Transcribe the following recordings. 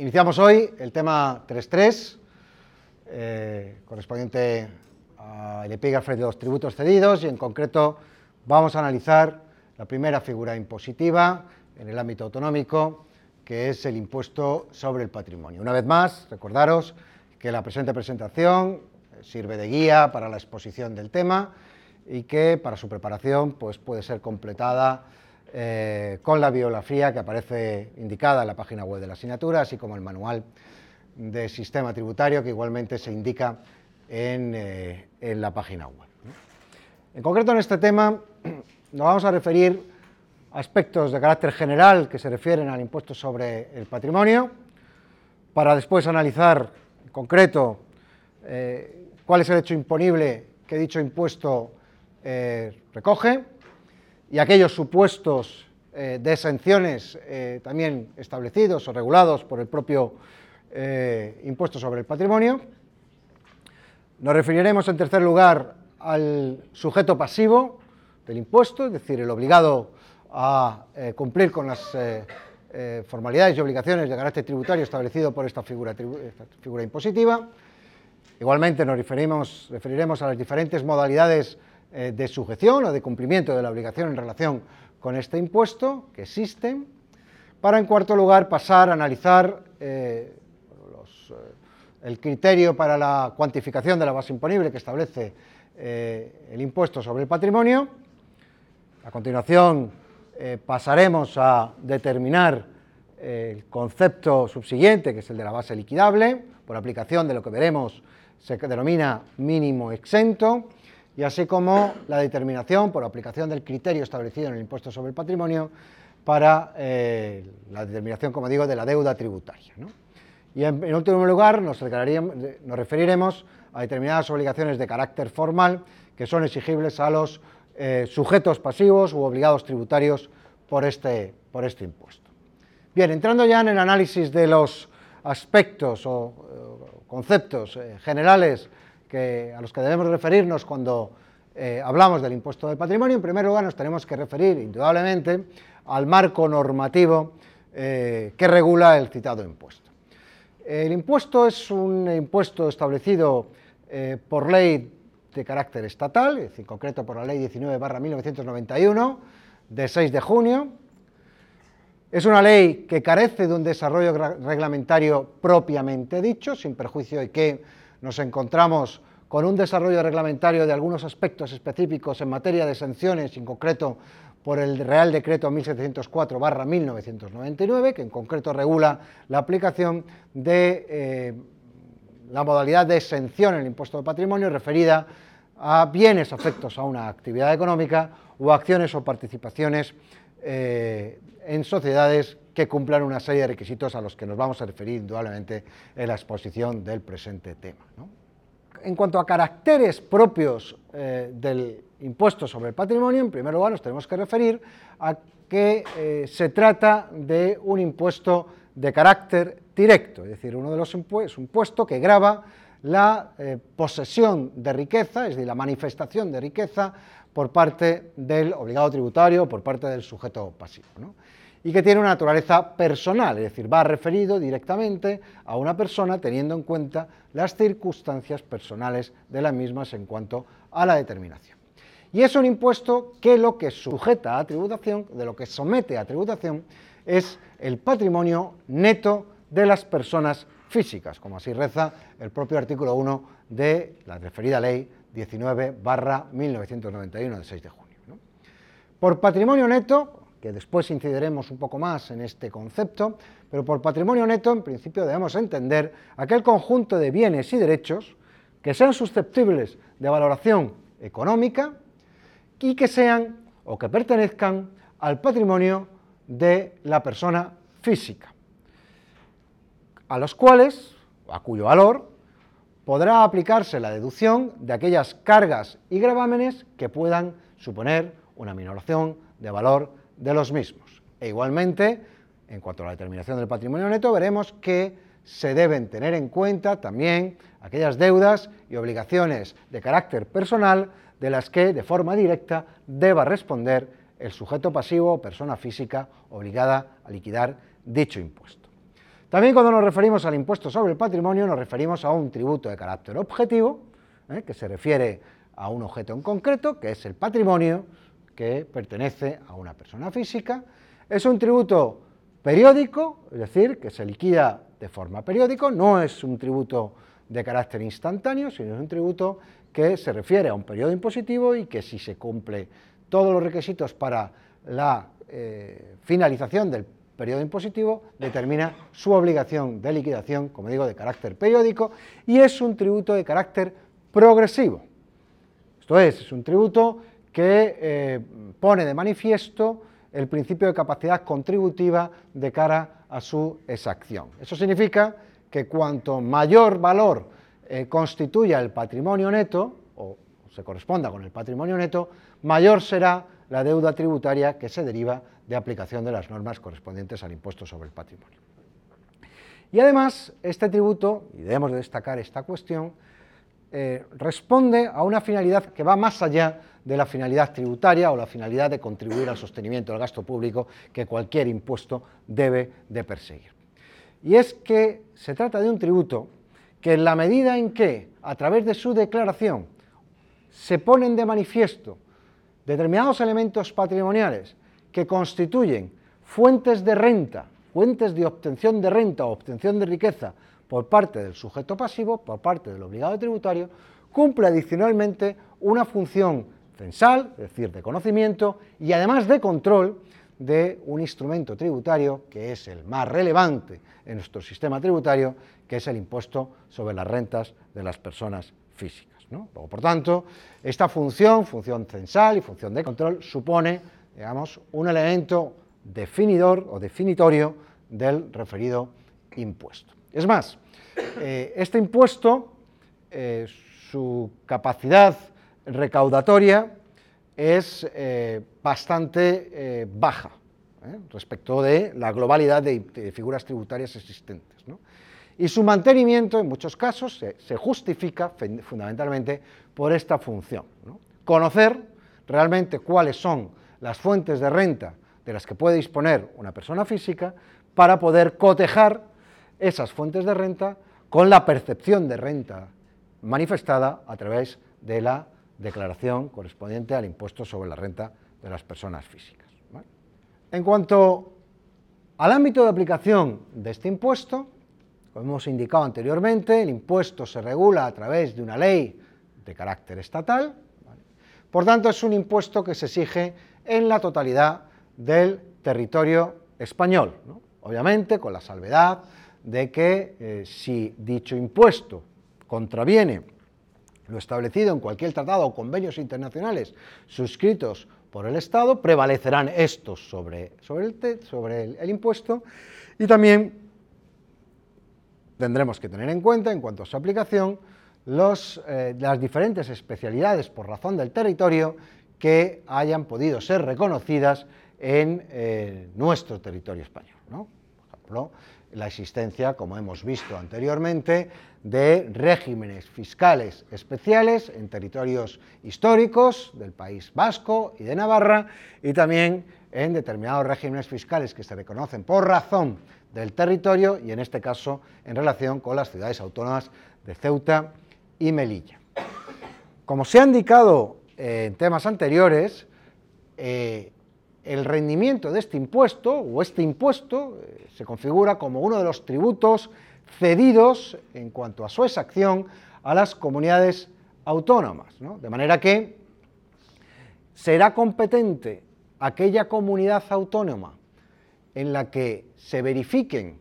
Iniciamos hoy el tema 3.3, eh, correspondiente al epígrafe de los tributos cedidos y en concreto vamos a analizar la primera figura impositiva en el ámbito autonómico, que es el impuesto sobre el patrimonio. Una vez más, recordaros que la presente presentación sirve de guía para la exposición del tema y que para su preparación pues, puede ser completada eh, con la biografía que aparece indicada en la página web de la asignatura, así como el manual de sistema tributario que igualmente se indica en, eh, la página web. En concreto en este tema nos vamos a referir aspectos de carácter general que se refieren al impuesto sobre el patrimonio, para después analizar en concreto eh, cuál es el hecho imponible que dicho impuesto recoge, y aquellos supuestos eh, de exenciones eh, también establecidos o regulados por el propio eh, impuesto sobre el patrimonio. Nos referiremos en tercer lugar al sujeto pasivo del impuesto, es decir, el obligado a cumplir con las formalidades y obligaciones de carácter tributario establecido por esta figura, impositiva. Igualmente nos referiremos a las diferentes modalidades eh, de sujeción o de cumplimiento de la obligación en relación con este impuesto que existen, para en cuarto lugar pasar a analizar eh, eh, el criterio para la cuantificación de la base imponible que establece el impuesto sobre el patrimonio. A continuación pasaremos a determinar el concepto subsiguiente, que es el de la base liquidable, por aplicación de lo que veremos se denomina mínimo exento, y así como la determinación por aplicación del criterio establecido en el impuesto sobre el patrimonio para eh, la determinación, como digo, de la deuda tributaria. Y en, último lugar nos, referiremos a determinadas obligaciones de carácter formal que son exigibles a los eh, sujetos pasivos u obligados tributarios por este, por este impuesto. Bien, entrando ya en el análisis de los aspectos o conceptos eh, generales a los que debemos referirnos cuando eh, hablamos del impuesto del patrimonio, en primer lugar nos tenemos que referir indudablemente al marco normativo eh, que regula el citado impuesto. El impuesto es un impuesto establecido eh, por ley de carácter estatal, es decir, en concreto por la ley 19 1991 de 6 de junio. Es una ley que carece de un desarrollo reglamentario propiamente dicho, sin perjuicio de que nos encontramos con un desarrollo reglamentario de algunos aspectos específicos en materia de sanciones, en concreto por el Real Decreto 1704-1999, que en concreto regula la aplicación de eh, la modalidad de exención en el impuesto de patrimonio referida a bienes afectos a una actividad económica o acciones o participaciones eh, en sociedades que cumplan una serie de requisitos a los que nos vamos a referir indudablemente en la exposición del presente tema. En cuanto a caracteres propios eh, del impuesto sobre el patrimonio, en primer lugar nos tenemos que referir a que eh, se trata de un impuesto de carácter directo, es decir, uno de los impuestos, un que grava la eh, posesión de riqueza, es decir, la manifestación de riqueza por parte del obligado tributario, por parte del sujeto pasivo y que tiene una naturaleza personal, es decir, va referido directamente a una persona teniendo en cuenta las circunstancias personales de las mismas en cuanto a la determinación. Y es un impuesto que lo que sujeta a tributación, de lo que somete a tributación, es el patrimonio neto de las personas físicas, como así reza el propio artículo 1 de la referida ley 19 1991 del 6 de junio. Por patrimonio neto, que después incidiremos un poco más en este concepto, pero por patrimonio neto en principio debemos entender aquel conjunto de bienes y derechos que sean susceptibles de valoración económica y que sean o que pertenezcan al patrimonio de la persona física, a los cuales, a cuyo valor, podrá aplicarse la deducción de aquellas cargas y gravámenes que puedan suponer una minoración de valor de los mismos. E igualmente, en cuanto a la determinación del patrimonio neto, veremos que se deben tener en cuenta también aquellas deudas y obligaciones de carácter personal de las que de forma directa deba responder el sujeto pasivo o persona física obligada a liquidar dicho impuesto. También cuando nos referimos al impuesto sobre el patrimonio nos referimos a un tributo de carácter objetivo, ¿eh? que se refiere a un objeto en concreto, que es el patrimonio que pertenece a una persona física. Es un tributo periódico, es decir, que se liquida de forma periódica, no es un tributo de carácter instantáneo, sino es un tributo que se refiere a un periodo impositivo y que si se cumple todos los requisitos para la eh, finalización del periodo impositivo, determina su obligación de liquidación, como digo, de carácter periódico, y es un tributo de carácter progresivo. Esto es, es un tributo que eh, pone de manifiesto el principio de capacidad contributiva de cara a su exacción. Eso significa que cuanto mayor valor eh, constituya el patrimonio neto, o se corresponda con el patrimonio neto, mayor será la deuda tributaria que se deriva de aplicación de las normas correspondientes al impuesto sobre el patrimonio. Y además, este tributo, y debemos de destacar esta cuestión, eh, responde a una finalidad que va más allá de la finalidad tributaria o la finalidad de contribuir al sostenimiento del gasto público que cualquier impuesto debe de perseguir. Y es que se trata de un tributo que en la medida en que, a través de su declaración, se ponen de manifiesto determinados elementos patrimoniales que constituyen fuentes de renta, fuentes de obtención de renta o obtención de riqueza por parte del sujeto pasivo, por parte del obligado tributario, cumple adicionalmente una función censal, es decir, de conocimiento, y además de control de un instrumento tributario que es el más relevante en nuestro sistema tributario, que es el impuesto sobre las rentas de las personas físicas. Por tanto, esta función, función censal y función de control, supone, digamos, un elemento definidor o definitorio del referido impuesto. Es más, eh, este impuesto, eh, su capacidad recaudatoria es eh, bastante baja respecto de la globalidad de, figuras tributarias existentes. Y su mantenimiento, en muchos casos, se, justifica fundamentalmente por esta función. Conocer realmente cuáles son las fuentes de renta de las que puede disponer una persona física para poder cotejar esas fuentes de renta con la percepción de renta manifestada a través de la declaración correspondiente al impuesto sobre la renta de las personas físicas. En cuanto al ámbito de aplicación de este impuesto, como hemos indicado anteriormente, el impuesto se regula a través de una ley de carácter estatal, por tanto es un impuesto que se exige en la totalidad del territorio español, obviamente con la salvedad de que eh, si dicho impuesto contraviene lo establecido en cualquier tratado o convenios internacionales suscritos por el Estado, prevalecerán estos sobre, sobre, el, sobre el, impuesto y también tendremos que tener en cuenta, en cuanto a su aplicación, eh, las diferentes especialidades por razón del territorio que hayan podido ser reconocidas en eh, nuestro territorio español. Por ejemplo, la existencia, como hemos visto anteriormente, de regímenes fiscales especiales en territorios históricos del País Vasco y de Navarra y también en determinados regímenes fiscales que se reconocen por razón del territorio y en este caso en relación con las ciudades autónomas de Ceuta y Melilla. Como se ha indicado en temas anteriores, eh, el rendimiento de este impuesto, o este impuesto, eh, se configura como uno de los tributos cedidos en cuanto a su exacción a las comunidades autónomas. De manera que será competente aquella comunidad autónoma en la que se verifiquen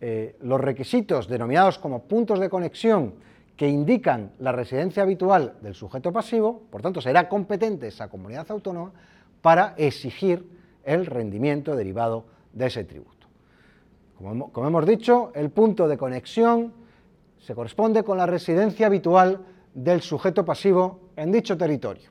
eh, los requisitos denominados como puntos de conexión que indican la residencia habitual del sujeto pasivo, por tanto será competente esa comunidad autónoma para exigir el rendimiento derivado de ese tributo. Como, hemos dicho, el punto de conexión se corresponde con la residencia habitual del sujeto pasivo en dicho territorio.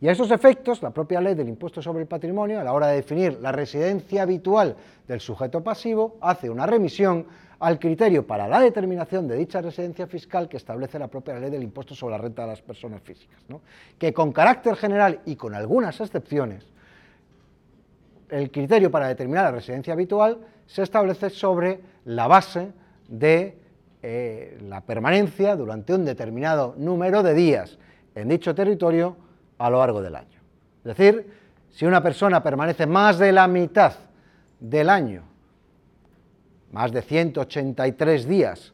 Y a esos efectos, la propia ley del impuesto sobre el patrimonio, a la hora de definir la residencia habitual del sujeto pasivo, hace una remisión al criterio para la determinación de dicha residencia fiscal que establece la propia ley del impuesto sobre la renta de las personas físicas, que con carácter general y con algunas excepciones, el criterio para determinar la residencia habitual se establece sobre la base de eh, la permanencia durante un determinado número de días en dicho territorio a lo largo del año. Es decir, si una persona permanece más de la mitad del año, más de 183 días,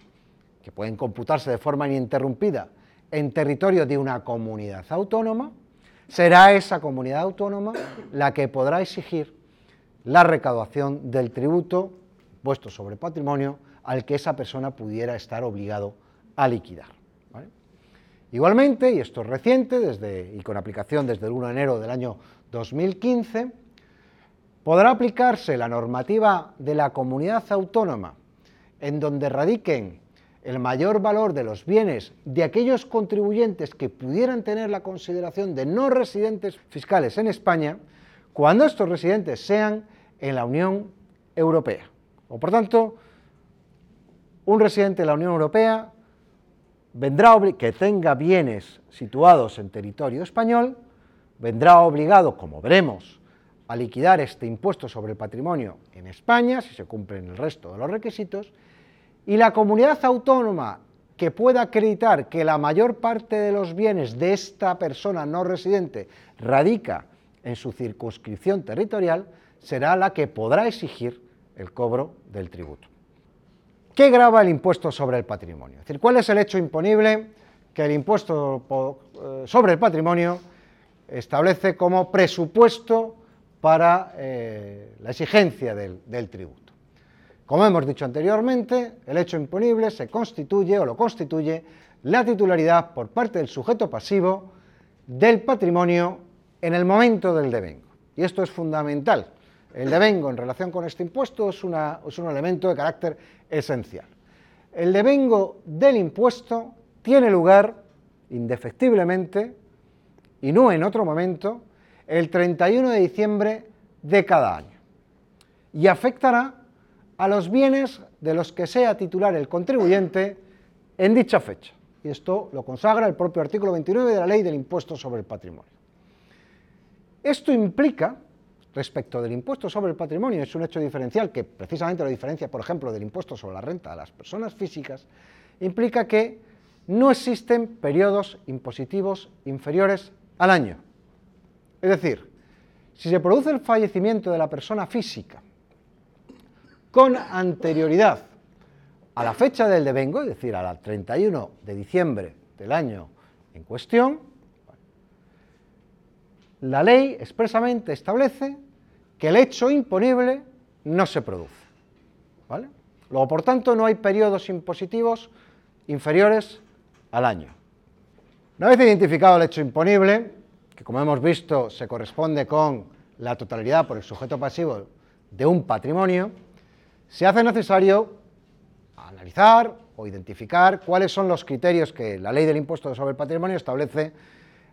que pueden computarse de forma ininterrumpida, en territorio de una comunidad autónoma, será esa comunidad autónoma la que podrá exigir la recaudación del tributo puesto sobre patrimonio al que esa persona pudiera estar obligado a liquidar. Igualmente, y esto es reciente desde, y con aplicación desde el 1 de enero del año 2015, podrá aplicarse la normativa de la comunidad autónoma en donde radiquen el mayor valor de los bienes de aquellos contribuyentes que pudieran tener la consideración de no residentes fiscales en España, cuando estos residentes sean en la Unión Europea. O por tanto, un residente de la Unión Europea vendrá que tenga bienes situados en territorio español, vendrá obligado, como veremos, a liquidar este impuesto sobre el patrimonio en España, si se cumplen el resto de los requisitos, y la comunidad autónoma que pueda acreditar que la mayor parte de los bienes de esta persona no residente radica en su circunscripción territorial, será la que podrá exigir el cobro del tributo. ¿Qué grava el impuesto sobre el patrimonio? Es decir, ¿cuál es el hecho imponible que el impuesto eh, sobre el patrimonio establece como presupuesto para eh, la exigencia del, tributo? Como hemos dicho anteriormente, el hecho imponible se constituye o lo constituye la titularidad por parte del sujeto pasivo del patrimonio en el momento del devengo. Y esto es fundamental. El devengo en relación con este impuesto es, es un elemento de carácter esencial. El devengo del impuesto tiene lugar indefectiblemente y no en otro momento el 31 de diciembre de cada año y afectará a los bienes de los que sea titular el contribuyente en dicha fecha. Y esto lo consagra el propio artículo 29 de la Ley del Impuesto sobre el Patrimonio. Esto implica respecto del impuesto sobre el patrimonio es un hecho diferencial que precisamente lo diferencia, por ejemplo, del impuesto sobre la renta a las personas físicas, implica que no existen periodos impositivos inferiores al año. Es decir, si se produce el fallecimiento de la persona física con anterioridad a la fecha del devengo, es decir, a la 31 de diciembre del año en cuestión, la ley expresamente establece que el hecho imponible no se produce. ¿vale? Luego, por tanto, no hay periodos impositivos inferiores al año. Una vez identificado el hecho imponible, que como hemos visto se corresponde con la totalidad por el sujeto pasivo de un patrimonio, se hace necesario analizar o identificar cuáles son los criterios que la ley del impuesto sobre el patrimonio establece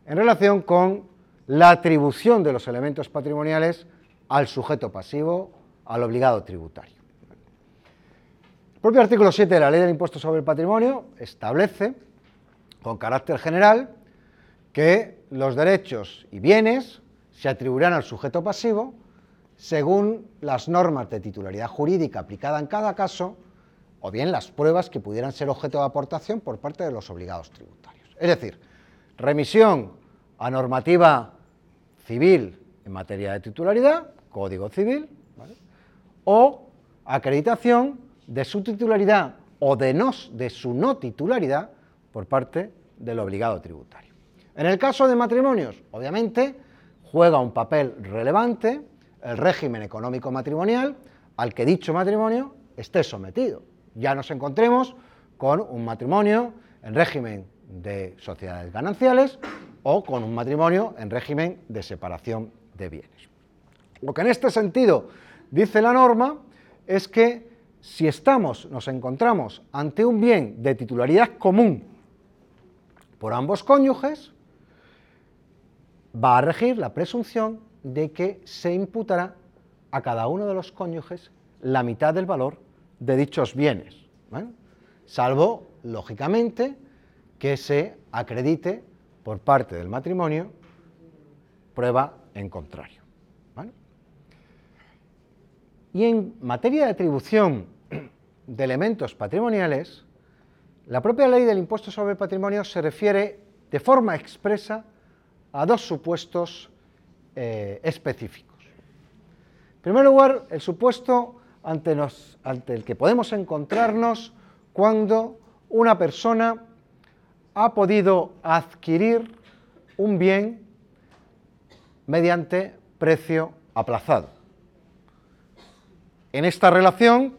en relación con la atribución de los elementos patrimoniales al sujeto pasivo, al obligado tributario. El propio artículo 7 de la Ley del Impuesto sobre el Patrimonio establece, con carácter general, que los derechos y bienes se atribuirán al sujeto pasivo según las normas de titularidad jurídica aplicada en cada caso, o bien las pruebas que pudieran ser objeto de aportación por parte de los obligados tributarios. Es decir, remisión a normativa civil en materia de titularidad, Código Civil, o acreditación de su titularidad o de, de su no titularidad por parte del obligado tributario. En el caso de matrimonios, obviamente, juega un papel relevante el régimen económico matrimonial al que dicho matrimonio esté sometido. Ya nos encontremos con un matrimonio en régimen de sociedades gananciales o con un matrimonio en régimen de separación de bienes. Lo que en este sentido dice la norma es que si estamos, nos encontramos ante un bien de titularidad común por ambos cónyuges, va a regir la presunción de que se imputará a cada uno de los cónyuges la mitad del valor de dichos bienes, salvo, lógicamente, que se acredite por parte del matrimonio prueba en contrario. Y en materia de atribución de elementos patrimoniales, la propia ley del impuesto sobre el patrimonio se refiere de forma expresa a dos supuestos eh, específicos. En primer lugar, el supuesto ante, ante el que podemos encontrarnos cuando una persona ha podido adquirir un bien mediante precio aplazado. En esta relación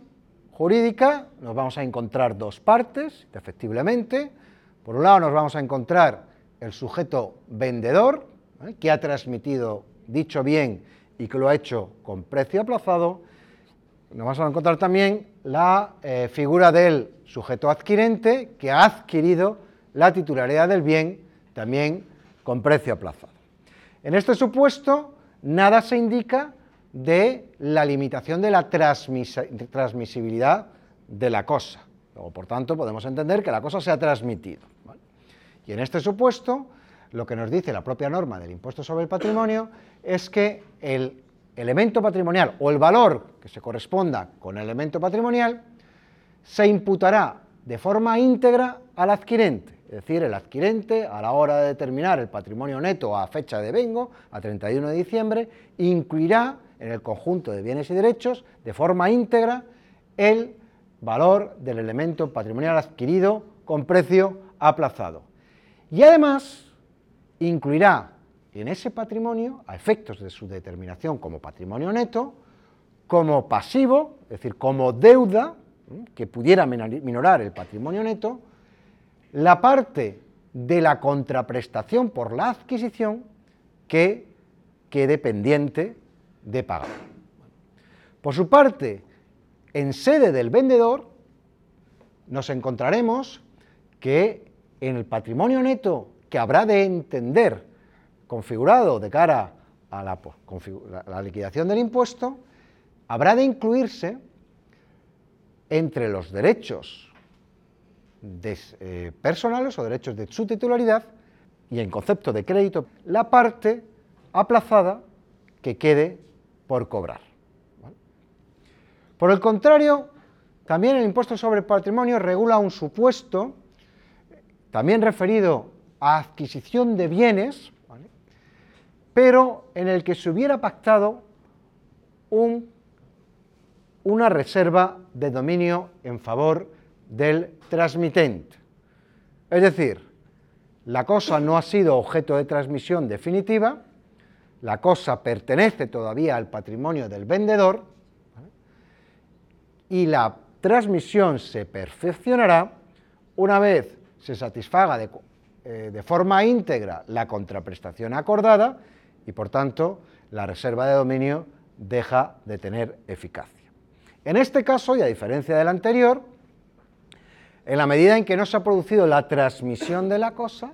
jurídica nos vamos a encontrar dos partes, efectivamente. Por un lado nos vamos a encontrar el sujeto vendedor, ¿eh? que ha transmitido dicho bien y que lo ha hecho con precio aplazado. Nos vamos a encontrar también la eh, figura del sujeto adquirente, que ha adquirido la titularidad del bien también con precio aplazado. En este supuesto, nada se indica de la limitación de la transmisibilidad de la cosa. o por tanto, podemos entender que la cosa se ha transmitido. Y en este supuesto, lo que nos dice la propia norma del impuesto sobre el patrimonio es que el elemento patrimonial o el valor que se corresponda con el elemento patrimonial se imputará de forma íntegra al adquirente. Es decir, el adquirente, a la hora de determinar el patrimonio neto a fecha de vengo, a 31 de diciembre, incluirá en el conjunto de bienes y derechos, de forma íntegra, el valor del elemento patrimonial adquirido con precio aplazado. Y además incluirá en ese patrimonio, a efectos de su determinación como patrimonio neto, como pasivo, es decir, como deuda, que pudiera minorar el patrimonio neto, la parte de la contraprestación por la adquisición que quede pendiente de pagar. Por su parte, en sede del vendedor, nos encontraremos que en el patrimonio neto que habrá de entender configurado de cara a la, liquidación del impuesto, habrá de incluirse entre los derechos eh, personales o derechos de su titularidad y en concepto de crédito la parte aplazada que quede por cobrar. Por el contrario, también el impuesto sobre patrimonio regula un supuesto, también referido a adquisición de bienes, pero en el que se hubiera pactado una reserva de dominio en favor del transmitente. Es decir, la cosa no ha sido objeto de transmisión definitiva, la cosa pertenece todavía al patrimonio del vendedor y la transmisión se perfeccionará una vez se satisfaga de, eh, de forma íntegra la contraprestación acordada y por tanto la reserva de dominio deja de tener eficacia. En este caso, y a diferencia del anterior, en la medida en que no se ha producido la transmisión de la cosa,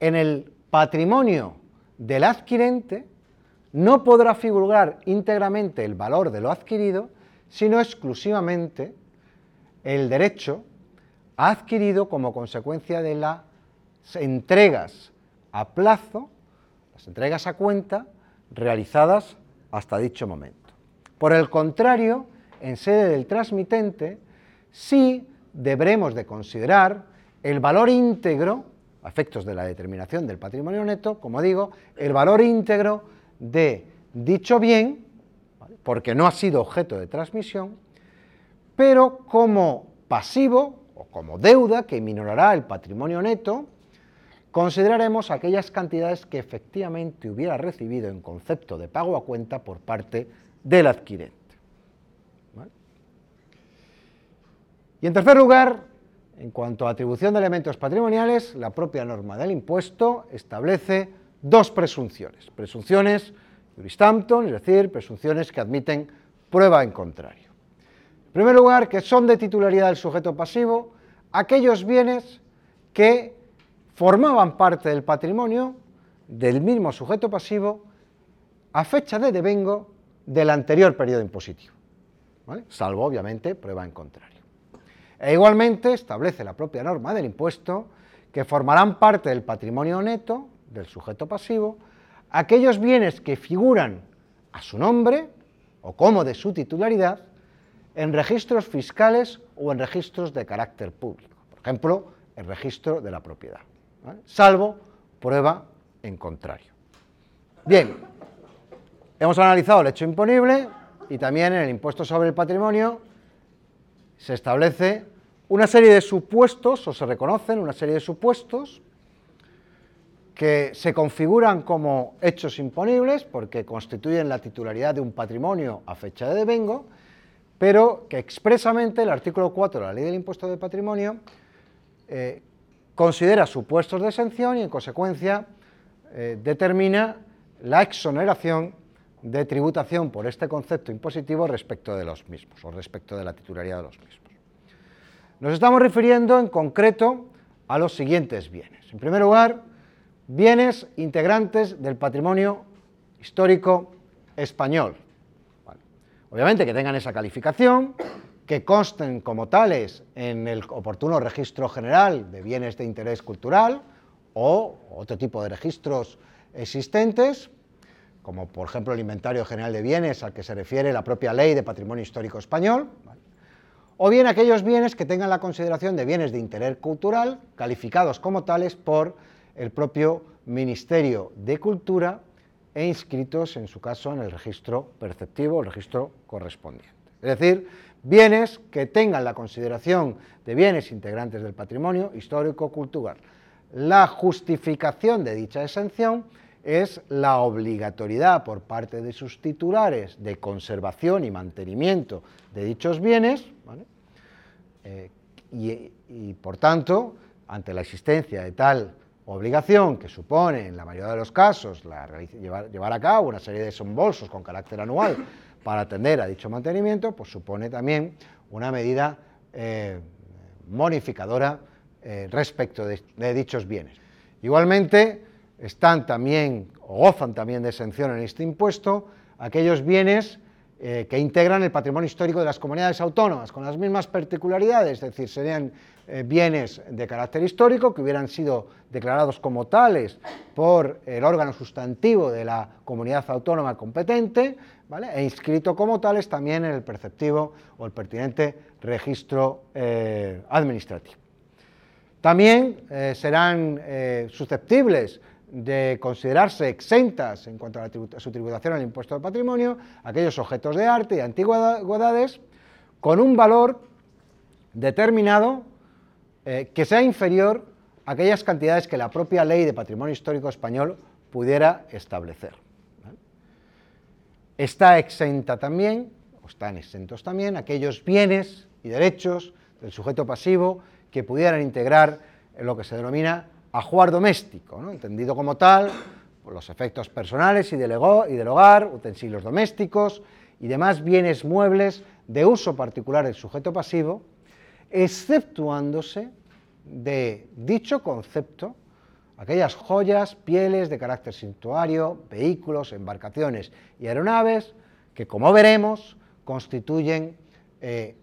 en el patrimonio del adquirente no podrá figurar íntegramente el valor de lo adquirido, sino exclusivamente el derecho adquirido como consecuencia de las entregas a plazo, las entregas a cuenta, realizadas hasta dicho momento. Por el contrario, en sede del transmitente, sí deberemos de considerar el valor íntegro a efectos de la determinación del patrimonio neto, como digo, el valor íntegro de dicho bien, porque no ha sido objeto de transmisión, pero como pasivo como deuda que minorará el patrimonio neto, consideraremos aquellas cantidades que efectivamente hubiera recibido en concepto de pago a cuenta por parte del adquirente. Y en tercer lugar, en cuanto a atribución de elementos patrimoniales, la propia norma del impuesto establece dos presunciones. Presunciones juristamton, es decir, presunciones que admiten prueba en contrario. En primer lugar, que son de titularidad del sujeto pasivo aquellos bienes que formaban parte del patrimonio del mismo sujeto pasivo a fecha de devengo del anterior periodo impositivo, salvo obviamente prueba en contrario. E igualmente establece la propia norma del impuesto que formarán parte del patrimonio neto del sujeto pasivo aquellos bienes que figuran a su nombre o como de su titularidad en registros fiscales o en registros de carácter público, por ejemplo, el registro de la propiedad, salvo prueba en contrario. Bien, hemos analizado el hecho imponible y también en el impuesto sobre el patrimonio se establece una serie de supuestos, o se reconocen una serie de supuestos, que se configuran como hechos imponibles porque constituyen la titularidad de un patrimonio a fecha de devengo, pero que expresamente el artículo 4 de la Ley del Impuesto de Patrimonio eh, considera supuestos de exención y en consecuencia eh, determina la exoneración de tributación por este concepto impositivo respecto de los mismos o respecto de la titularidad de los mismos. Nos estamos refiriendo en concreto a los siguientes bienes. En primer lugar, bienes integrantes del patrimonio histórico español. Obviamente que tengan esa calificación, que consten como tales en el oportuno registro general de bienes de interés cultural o otro tipo de registros existentes, como por ejemplo el Inventario General de Bienes al que se refiere la propia Ley de Patrimonio Histórico Español, o bien aquellos bienes que tengan la consideración de bienes de interés cultural, calificados como tales por el propio Ministerio de Cultura e inscritos, en su caso, en el registro perceptivo, el registro correspondiente. Es decir, bienes que tengan la consideración de bienes integrantes del patrimonio histórico-cultural. La justificación de dicha exención es la obligatoriedad por parte de sus titulares de conservación y mantenimiento de dichos bienes, eh, y, por tanto, ante la existencia de tal obligación que supone, en la mayoría de los casos, llevar, a cabo una serie de desembolsos con carácter anual para atender a dicho mantenimiento, pues supone también una medida eh, modificadora eh, respecto de dichos bienes. Igualmente, están también o gozan también de exención en este impuesto aquellos bienes eh, que integran el patrimonio histórico de las comunidades autónomas, con las mismas particularidades, es decir, serían eh, bienes de carácter histórico que hubieran sido declarados como tales por el órgano sustantivo de la comunidad autónoma competente, e inscrito como tales también en el perceptivo o el pertinente registro eh, administrativo. También serán susceptibles de considerarse exentas en cuanto a, su tributación al impuesto de patrimonio aquellos objetos de arte y antigüedades con un valor determinado eh, que sea inferior a aquellas cantidades que la propia ley de patrimonio histórico español pudiera establecer. Está exenta también, o están exentos también, aquellos bienes y derechos del sujeto pasivo que pudieran integrar en lo que se denomina ajuar doméstico, entendido como tal, por los efectos personales y del, y del hogar, utensilios domésticos y demás bienes muebles de uso particular del sujeto pasivo, exceptuándose de dicho concepto aquellas joyas, pieles de carácter suntuario, vehículos, embarcaciones y aeronaves que, como veremos, constituyen eh,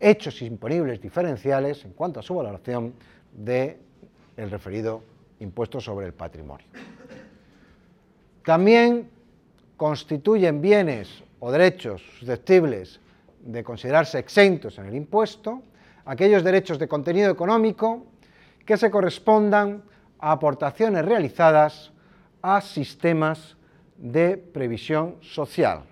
hechos imponibles diferenciales en cuanto a su valoración de el referido impuesto sobre el patrimonio. También constituyen bienes o derechos susceptibles de considerarse exentos en el impuesto aquellos derechos de contenido económico que se correspondan a aportaciones realizadas a sistemas de previsión social.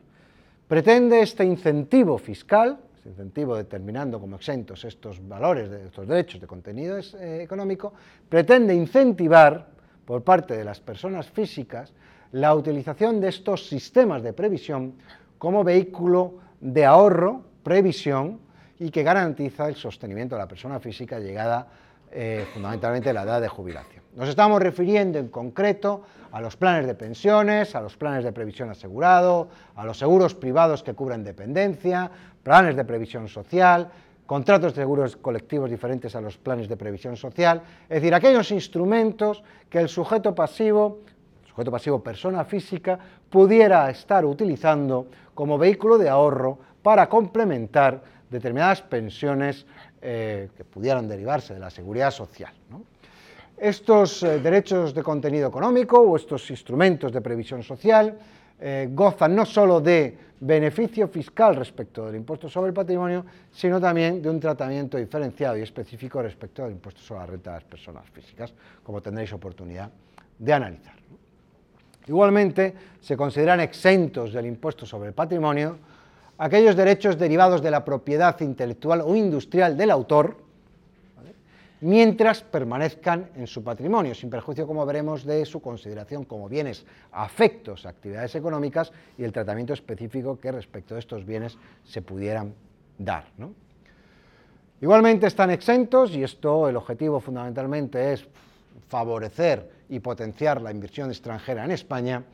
Pretende este incentivo fiscal incentivo determinando como exentos estos valores, de estos derechos de contenido eh, económico, pretende incentivar por parte de las personas físicas la utilización de estos sistemas de previsión como vehículo de ahorro, previsión y que garantiza el sostenimiento de la persona física llegada eh, fundamentalmente a la edad de jubilación. Nos estamos refiriendo en concreto a los planes de pensiones, a los planes de previsión asegurado, a los seguros privados que cubren dependencia, planes de previsión social, contratos de seguros colectivos diferentes a los planes de previsión social, es decir, aquellos instrumentos que el sujeto pasivo, sujeto pasivo persona física, pudiera estar utilizando como vehículo de ahorro para complementar determinadas pensiones eh, que pudieran derivarse de la seguridad social. Estos eh, derechos de contenido económico o estos instrumentos de previsión social eh, gozan no solo de beneficio fiscal respecto del impuesto sobre el patrimonio, sino también de un tratamiento diferenciado y específico respecto del impuesto sobre la renta de las personas físicas, como tendréis oportunidad de analizar. Igualmente, se consideran exentos del impuesto sobre el patrimonio aquellos derechos derivados de la propiedad intelectual o industrial del autor, mientras permanezcan en su patrimonio, sin perjuicio, como veremos, de su consideración como bienes afectos a actividades económicas y el tratamiento específico que respecto de estos bienes se pudieran dar. Igualmente están exentos, y esto el objetivo fundamentalmente es favorecer y potenciar la inversión extranjera en España,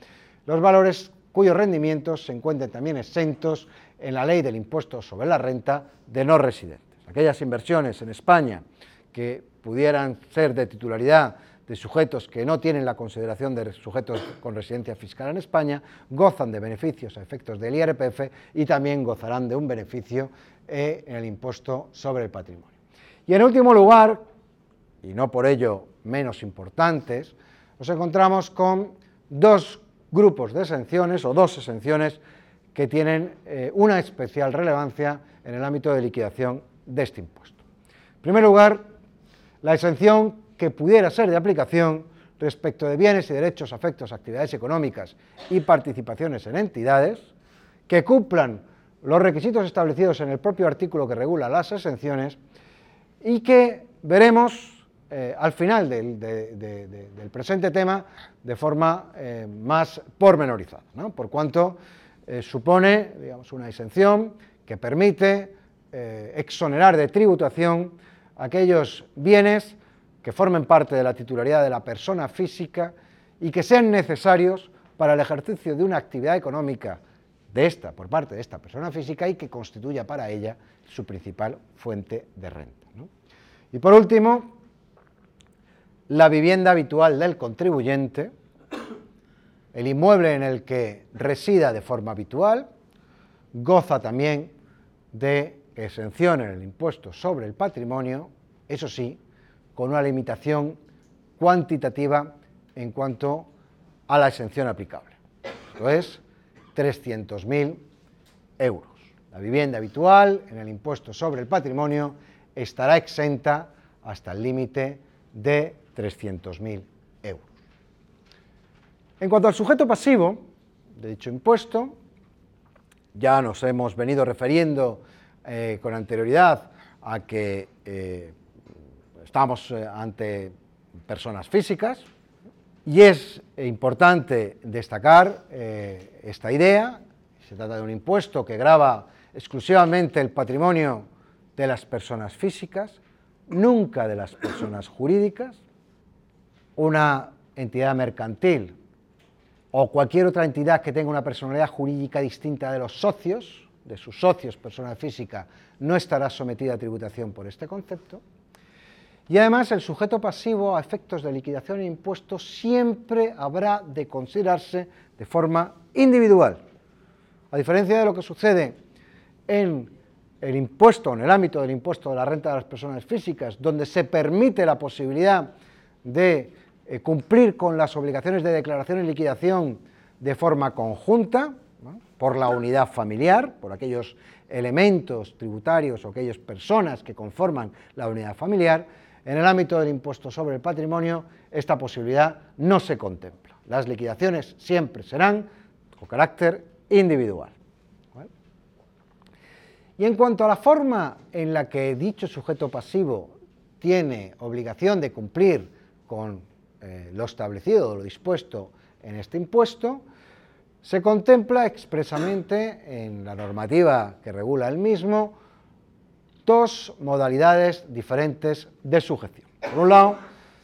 los valores cuyos rendimientos se encuentren también exentos en la ley del impuesto sobre la renta de no residentes. Aquellas inversiones en España que pudieran ser de titularidad de sujetos que no tienen la consideración de sujetos con residencia fiscal en España, gozan de beneficios a efectos del IRPF y también gozarán de un beneficio eh, en el impuesto sobre el patrimonio. Y en último lugar, y no por ello menos importantes, nos encontramos con dos grupos de exenciones o dos exenciones que tienen eh, una especial relevancia en el ámbito de liquidación de este impuesto. En primer lugar, la exención que pudiera ser de aplicación respecto de bienes y derechos afectos a actividades económicas y participaciones en entidades que cumplan los requisitos establecidos en el propio artículo que regula las exenciones y que veremos eh, al final del, presente tema de forma eh, más pormenorizada, por cuanto eh, supone digamos, una exención que permite exonerar de tributación aquellos bienes que formen parte de la titularidad de la persona física y que sean necesarios para el ejercicio de una actividad económica de esta, por parte de esta persona física y que constituya para ella su principal fuente de renta. Y por último, la vivienda habitual del contribuyente, el inmueble en el que resida de forma habitual, goza también de exención en el impuesto sobre el patrimonio, eso sí, con una limitación cuantitativa en cuanto a la exención aplicable. Esto es 300.000 euros. La vivienda habitual en el impuesto sobre el patrimonio estará exenta hasta el límite de 300.000 euros. En cuanto al sujeto pasivo de dicho impuesto, ya nos hemos venido refiriendo eh, con anterioridad a que eh, estamos eh, ante personas físicas y es importante destacar esta idea. Se trata de un impuesto que grava exclusivamente el patrimonio de las personas físicas, nunca de las personas jurídicas. Una entidad mercantil o cualquier otra entidad que tenga una personalidad jurídica distinta de los socios, de sus socios, persona física, no estará sometida a tributación por este concepto. Y además el sujeto pasivo a efectos de liquidación e impuestos siempre habrá de considerarse de forma individual. A diferencia de lo que sucede en el impuesto, en el ámbito del impuesto de la renta de las personas físicas, donde se permite la posibilidad de eh, cumplir con las obligaciones de declaración y liquidación de forma conjunta, por la unidad familiar, por aquellos elementos tributarios o aquellas personas que conforman la unidad familiar, en el ámbito del impuesto sobre el patrimonio esta posibilidad no se contempla. Las liquidaciones siempre serán con carácter individual. Y en cuanto a la forma en la que dicho sujeto pasivo tiene obligación de cumplir con eh, lo establecido o lo dispuesto en este impuesto, se contempla expresamente en la normativa que regula el mismo dos modalidades diferentes de sujeción. Por un lado,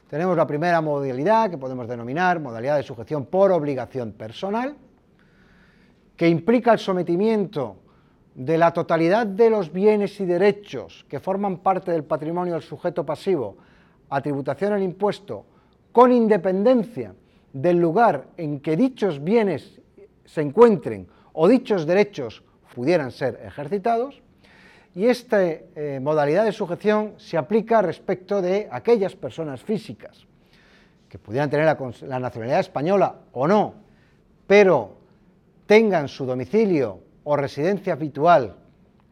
tenemos la primera modalidad que podemos denominar modalidad de sujeción por obligación personal, que implica el sometimiento de la totalidad de los bienes y derechos que forman parte del patrimonio del sujeto pasivo a tributación al impuesto con independencia del lugar en que dichos bienes se encuentren o dichos derechos pudieran ser ejercitados, y esta eh, modalidad de sujeción se aplica respecto de aquellas personas físicas que pudieran tener la, nacionalidad española o no, pero tengan su domicilio o residencia habitual,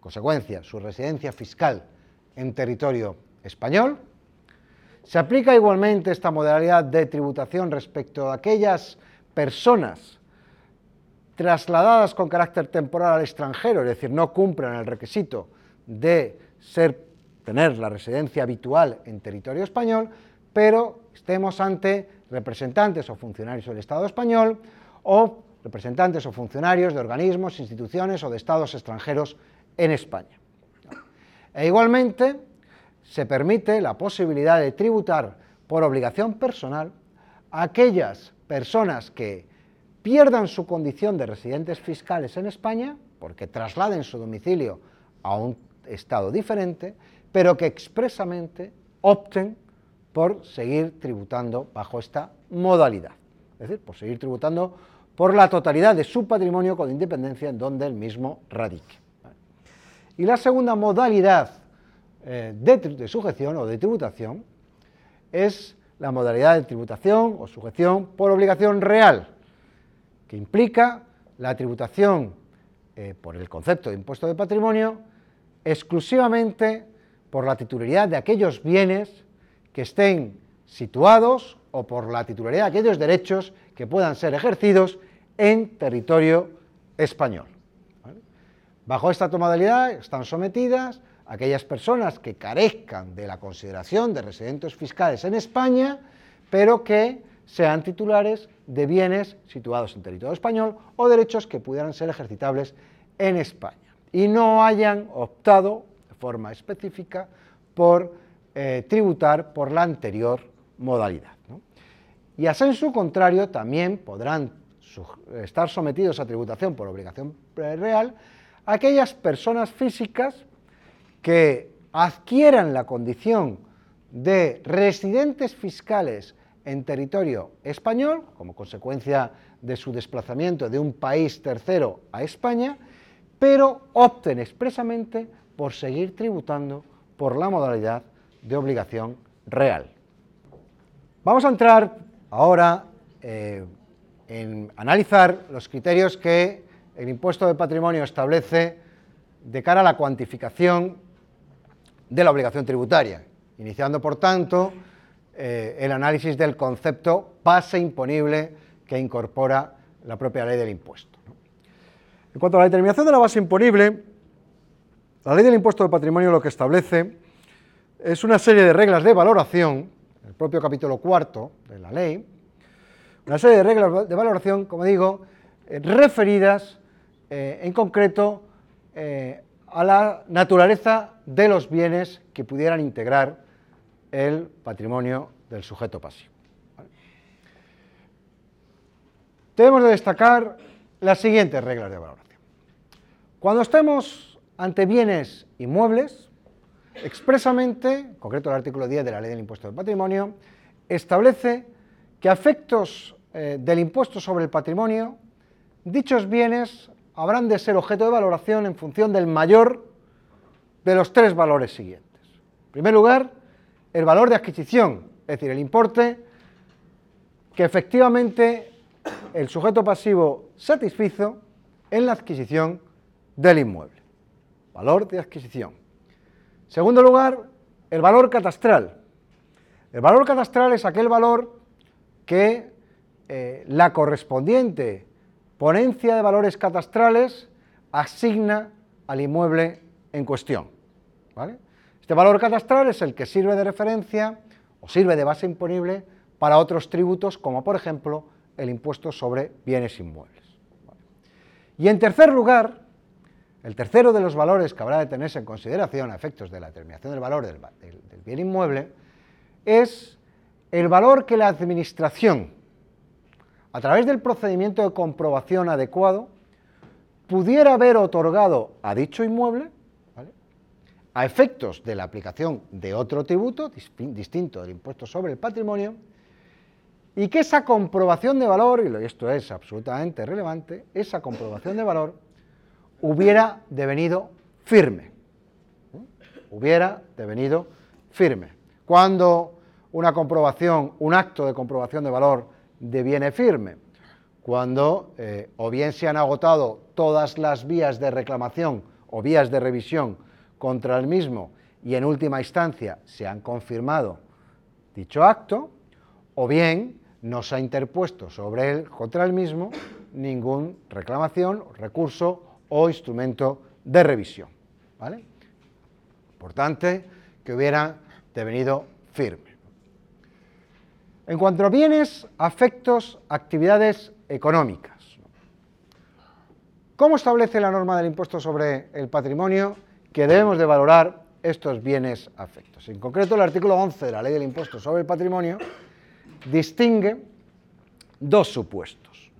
consecuencia, su residencia fiscal en territorio español. Se aplica igualmente esta modalidad de tributación respecto a aquellas personas trasladadas con carácter temporal al extranjero, es decir, no cumplan el requisito de ser, tener la residencia habitual en territorio español, pero estemos ante representantes o funcionarios del Estado español o representantes o funcionarios de organismos, instituciones o de estados extranjeros en España. E igualmente se permite la posibilidad de tributar por obligación personal a aquellas personas que pierdan su condición de residentes fiscales en España, porque trasladen su domicilio a un estado diferente, pero que expresamente opten por seguir tributando bajo esta modalidad, es decir, por seguir tributando por la totalidad de su patrimonio con independencia en donde el mismo radique. Y la segunda modalidad eh, de, de sujeción o de tributación es la modalidad de tributación o sujeción por obligación real, implica la tributación eh, por el concepto de impuesto de patrimonio exclusivamente por la titularidad de aquellos bienes que estén situados o por la titularidad de aquellos derechos que puedan ser ejercidos en territorio español. Bajo esta modalidad están sometidas aquellas personas que carezcan de la consideración de residentes fiscales en España, pero que sean titulares de bienes situados en territorio español o derechos que pudieran ser ejercitables en España y no hayan optado de forma específica por eh, tributar por la anterior modalidad. Y a su contrario, también podrán estar sometidos a tributación por obligación real aquellas personas físicas que adquieran la condición de residentes fiscales en territorio español, como consecuencia de su desplazamiento de un país tercero a España, pero opten expresamente por seguir tributando por la modalidad de obligación real. Vamos a entrar ahora eh, en analizar los criterios que el impuesto de patrimonio establece de cara a la cuantificación de la obligación tributaria, iniciando por tanto eh, el análisis del concepto base imponible que incorpora la propia ley del impuesto. En cuanto a la determinación de la base imponible, la ley del impuesto de patrimonio lo que establece es una serie de reglas de valoración, el propio capítulo cuarto de la ley, una serie de reglas de valoración, como digo, eh, referidas eh, en concreto a la naturaleza de los bienes que pudieran integrar el patrimonio del sujeto pasivo. Debemos de destacar las siguientes reglas de valoración. Cuando estemos ante bienes inmuebles, expresamente, en concreto el artículo 10 de la Ley del Impuesto del Patrimonio, establece que a efectos eh, del impuesto sobre el patrimonio, dichos bienes habrán de ser objeto de valoración en función del mayor de los tres valores siguientes. En primer lugar, el valor de adquisición, es decir, el importe que efectivamente el sujeto pasivo satisfizo en la adquisición del inmueble. Valor de adquisición. Segundo lugar, el valor catastral. El valor catastral es aquel valor que eh, la correspondiente ponencia de valores catastrales asigna al inmueble en cuestión. ¿vale? Este valor catastral es el que sirve de referencia o sirve de base imponible para otros tributos, como por ejemplo el impuesto sobre bienes inmuebles. Y en tercer lugar, el tercero de los valores que habrá de tenerse en consideración a efectos de la determinación del valor del, bien inmueble es el valor que la Administración, a través del procedimiento de comprobación adecuado, pudiera haber otorgado a dicho inmueble a efectos de la aplicación de otro tributo distinto del impuesto sobre el patrimonio y que esa comprobación de valor, y esto es absolutamente relevante, esa comprobación de valor hubiera devenido firme. Hubiera devenido firme. Cuando una comprobación, un acto de comprobación de valor deviene firme, cuando eh, o bien se han agotado todas las vías de reclamación o vías de revisión contra el mismo y en última instancia se han confirmado dicho acto, o bien no se ha interpuesto sobre él contra el mismo ningún reclamación, recurso o instrumento de revisión. ¿vale? Importante que hubiera devenido firme. En cuanto a bienes, afectos, actividades económicas. ¿Cómo establece la norma del impuesto sobre el patrimonio que debemos de valorar estos bienes afectos? En concreto, el artículo 11 de la Ley del Impuesto sobre el Patrimonio distingue dos supuestos.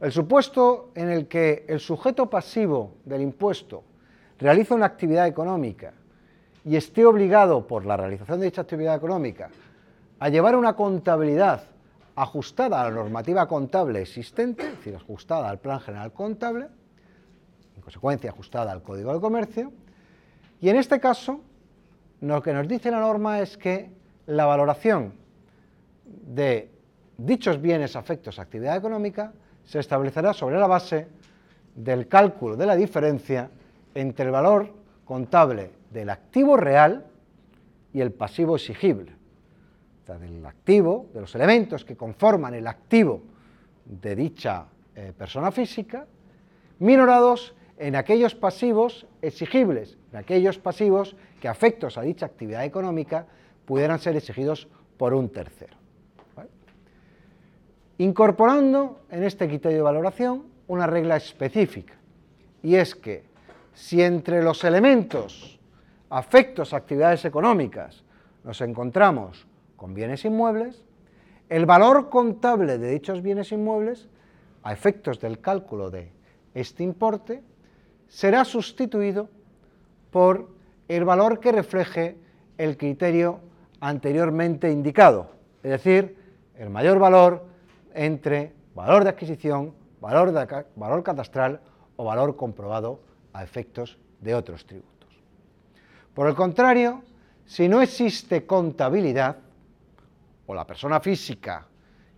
El supuesto en el que el sujeto pasivo del impuesto realiza una actividad económica y esté obligado por la realización de dicha actividad económica a llevar una contabilidad ajustada a la normativa contable existente, es decir, ajustada al Plan General Contable, consecuencia ajustada al Código de Comercio, y en este caso lo que nos dice la norma es que la valoración de dichos bienes afectos a actividad económica se establecerá sobre la base del cálculo de la diferencia entre el valor contable del activo real y el pasivo exigible. O sea, del activo, de los elementos que conforman el activo de dicha eh, persona física, minorados en aquellos pasivos exigibles, en aquellos pasivos que afectos a dicha actividad económica pudieran ser exigidos por un tercero. Incorporando en este criterio de valoración una regla específica, y es que si entre los elementos afectos a actividades económicas nos encontramos con bienes inmuebles, el valor contable de dichos bienes inmuebles, a efectos del cálculo de este importe, será sustituido por el valor que refleje el criterio anteriormente indicado, es decir, el mayor valor entre valor de adquisición, valor, de, valor catastral o valor comprobado a efectos de otros tributos. Por el contrario, si no existe contabilidad, o la persona física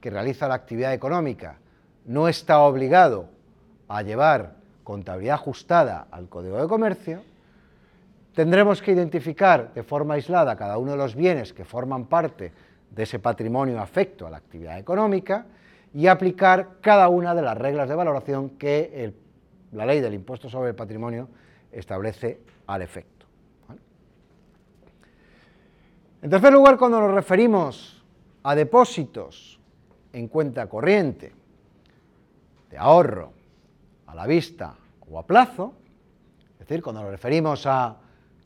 que realiza la actividad económica no está obligado a llevar contabilidad ajustada al Código de Comercio, tendremos que identificar de forma aislada cada uno de los bienes que forman parte de ese patrimonio afecto a la actividad económica y aplicar cada una de las reglas de valoración que la ley del impuesto sobre el patrimonio establece al efecto. En tercer lugar, cuando nos referimos a depósitos en cuenta corriente, de ahorro, a la vista o a plazo, es decir, cuando nos referimos a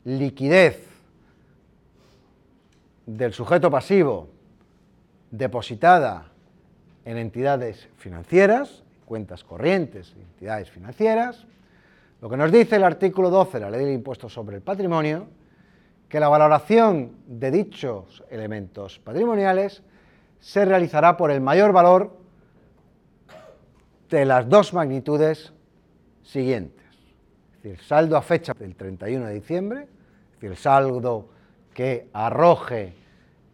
liquidez del sujeto pasivo depositada en entidades financieras, cuentas corrientes, entidades financieras, lo que nos dice el artículo 12 de la Ley del Impuesto sobre el Patrimonio, que la valoración de dichos elementos patrimoniales se realizará por el mayor valor de las dos magnitudes siguientes. Es decir, el saldo a fecha del 31 de diciembre, es decir, el saldo que arroje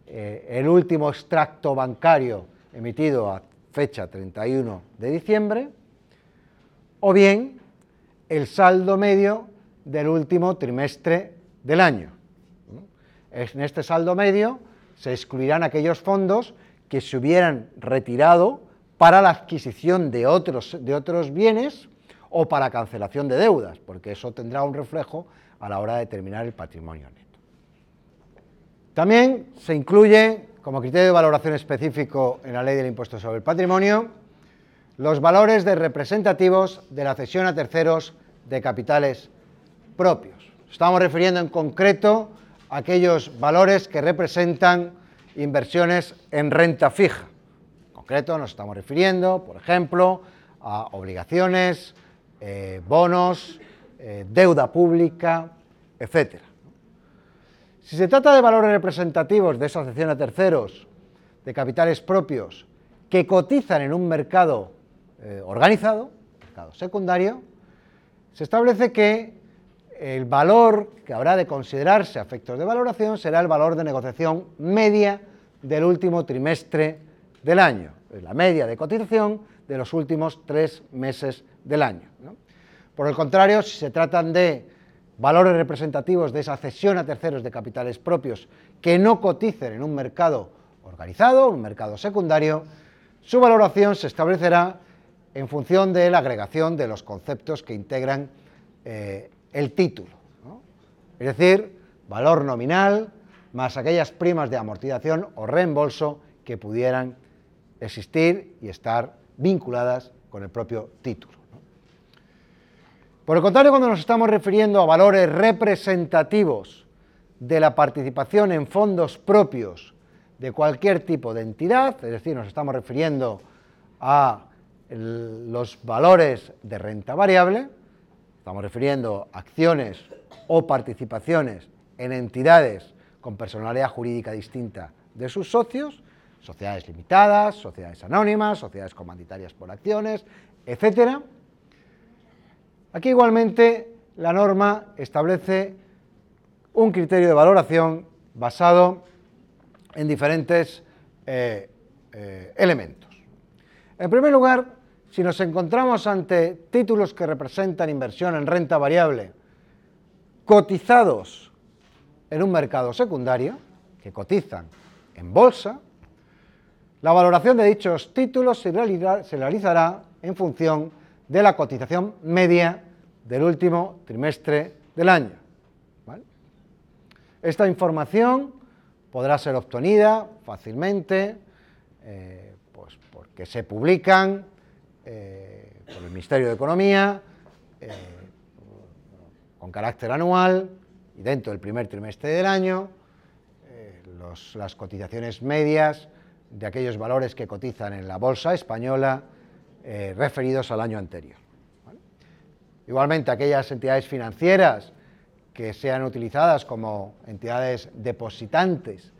eh, el último extracto bancario emitido a fecha 31 de diciembre, o bien el saldo medio del último trimestre del año. En este saldo medio se excluirán aquellos fondos que se hubieran retirado para la adquisición de otros, de otros bienes o para cancelación de deudas, porque eso tendrá un reflejo a la hora de determinar el patrimonio neto. También se incluye como criterio de valoración específico en la ley del impuesto sobre el patrimonio los valores de representativos de la cesión a terceros de capitales propios. Estamos refiriendo en concreto a aquellos valores que representan inversiones en renta fija. Concreto nos estamos refiriendo, por ejemplo, a obligaciones, eh, bonos, eh, deuda pública, etc. Si se trata de valores representativos de esa cesión a terceros, de capitales propios que cotizan en un mercado eh, organizado, mercado secundario, se establece que el valor que habrá de considerarse a efectos de valoración será el valor de negociación media del último trimestre del año, la media de cotización de los últimos tres meses del año. Por el contrario, si se tratan de valores representativos de esa cesión a terceros de capitales propios que no coticen en un mercado organizado, un mercado secundario, su valoración se establecerá en función de la agregación de los conceptos que integran eh, el título. Es decir, valor nominal más aquellas primas de amortización o reembolso que pudieran existir y estar vinculadas con el propio título. Por el contrario, cuando nos estamos refiriendo a valores representativos de la participación en fondos propios de cualquier tipo de entidad, es decir, nos estamos refiriendo a los valores de renta variable, estamos refiriendo a acciones o participaciones en entidades con personalidad jurídica distinta de sus socios, sociedades limitadas, sociedades anónimas, sociedades comanditarias por acciones, etcétera. Aquí igualmente la norma establece un criterio de valoración basado en diferentes eh, eh, elementos. En primer lugar, si nos encontramos ante títulos que representan inversión en renta variable cotizados en un mercado secundario, que cotizan en bolsa, la valoración de dichos títulos se realizará en función de la cotización media del último trimestre del año. Esta información podrá ser obtenida fácilmente eh, pues porque se publican eh, por el Ministerio de Economía eh, con carácter anual y dentro del primer trimestre del año las cotizaciones medias de aquellos valores que cotizan en la bolsa española referidos al año anterior. Igualmente, aquellas entidades financieras que sean utilizadas como entidades depositantes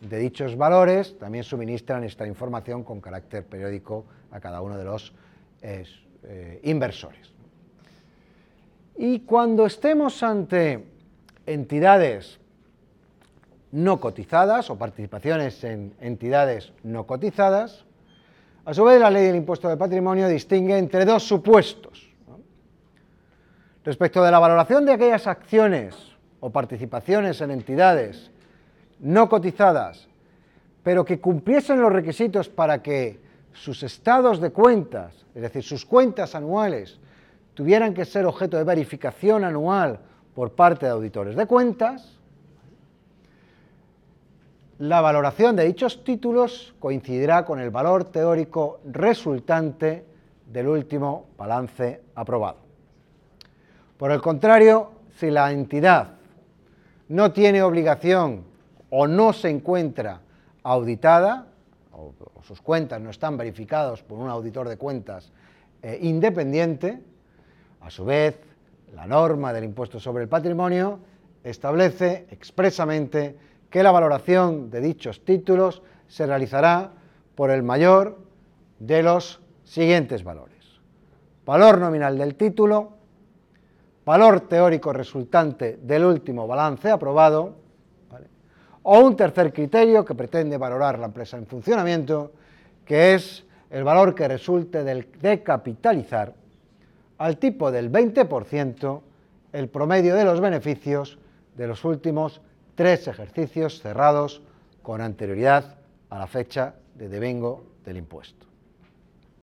de dichos valores también suministran esta información con carácter periódico a cada uno de los eh, inversores. Y cuando estemos ante entidades no cotizadas o participaciones en entidades no cotizadas, a su vez la ley del impuesto de patrimonio distingue entre dos supuestos Respecto de la valoración de aquellas acciones o participaciones en entidades no cotizadas, pero que cumpliesen los requisitos para que sus estados de cuentas, es decir, sus cuentas anuales, tuvieran que ser objeto de verificación anual por parte de auditores de cuentas, la valoración de dichos títulos coincidirá con el valor teórico resultante del último balance aprobado. Por el contrario, si la entidad no tiene obligación o no se encuentra auditada, o, sus cuentas no están verificadas por un auditor de cuentas eh, independiente, a su vez, la norma del impuesto sobre el patrimonio establece expresamente que la valoración de dichos títulos se realizará por el mayor de los siguientes valores. Valor nominal del título, valor teórico resultante del último balance aprobado, o un tercer criterio que pretende valorar la empresa en funcionamiento, que es el valor que resulte del, de capitalizar al tipo del 20% el promedio de los beneficios de los últimos tres ejercicios cerrados con anterioridad a la fecha de devengo del impuesto.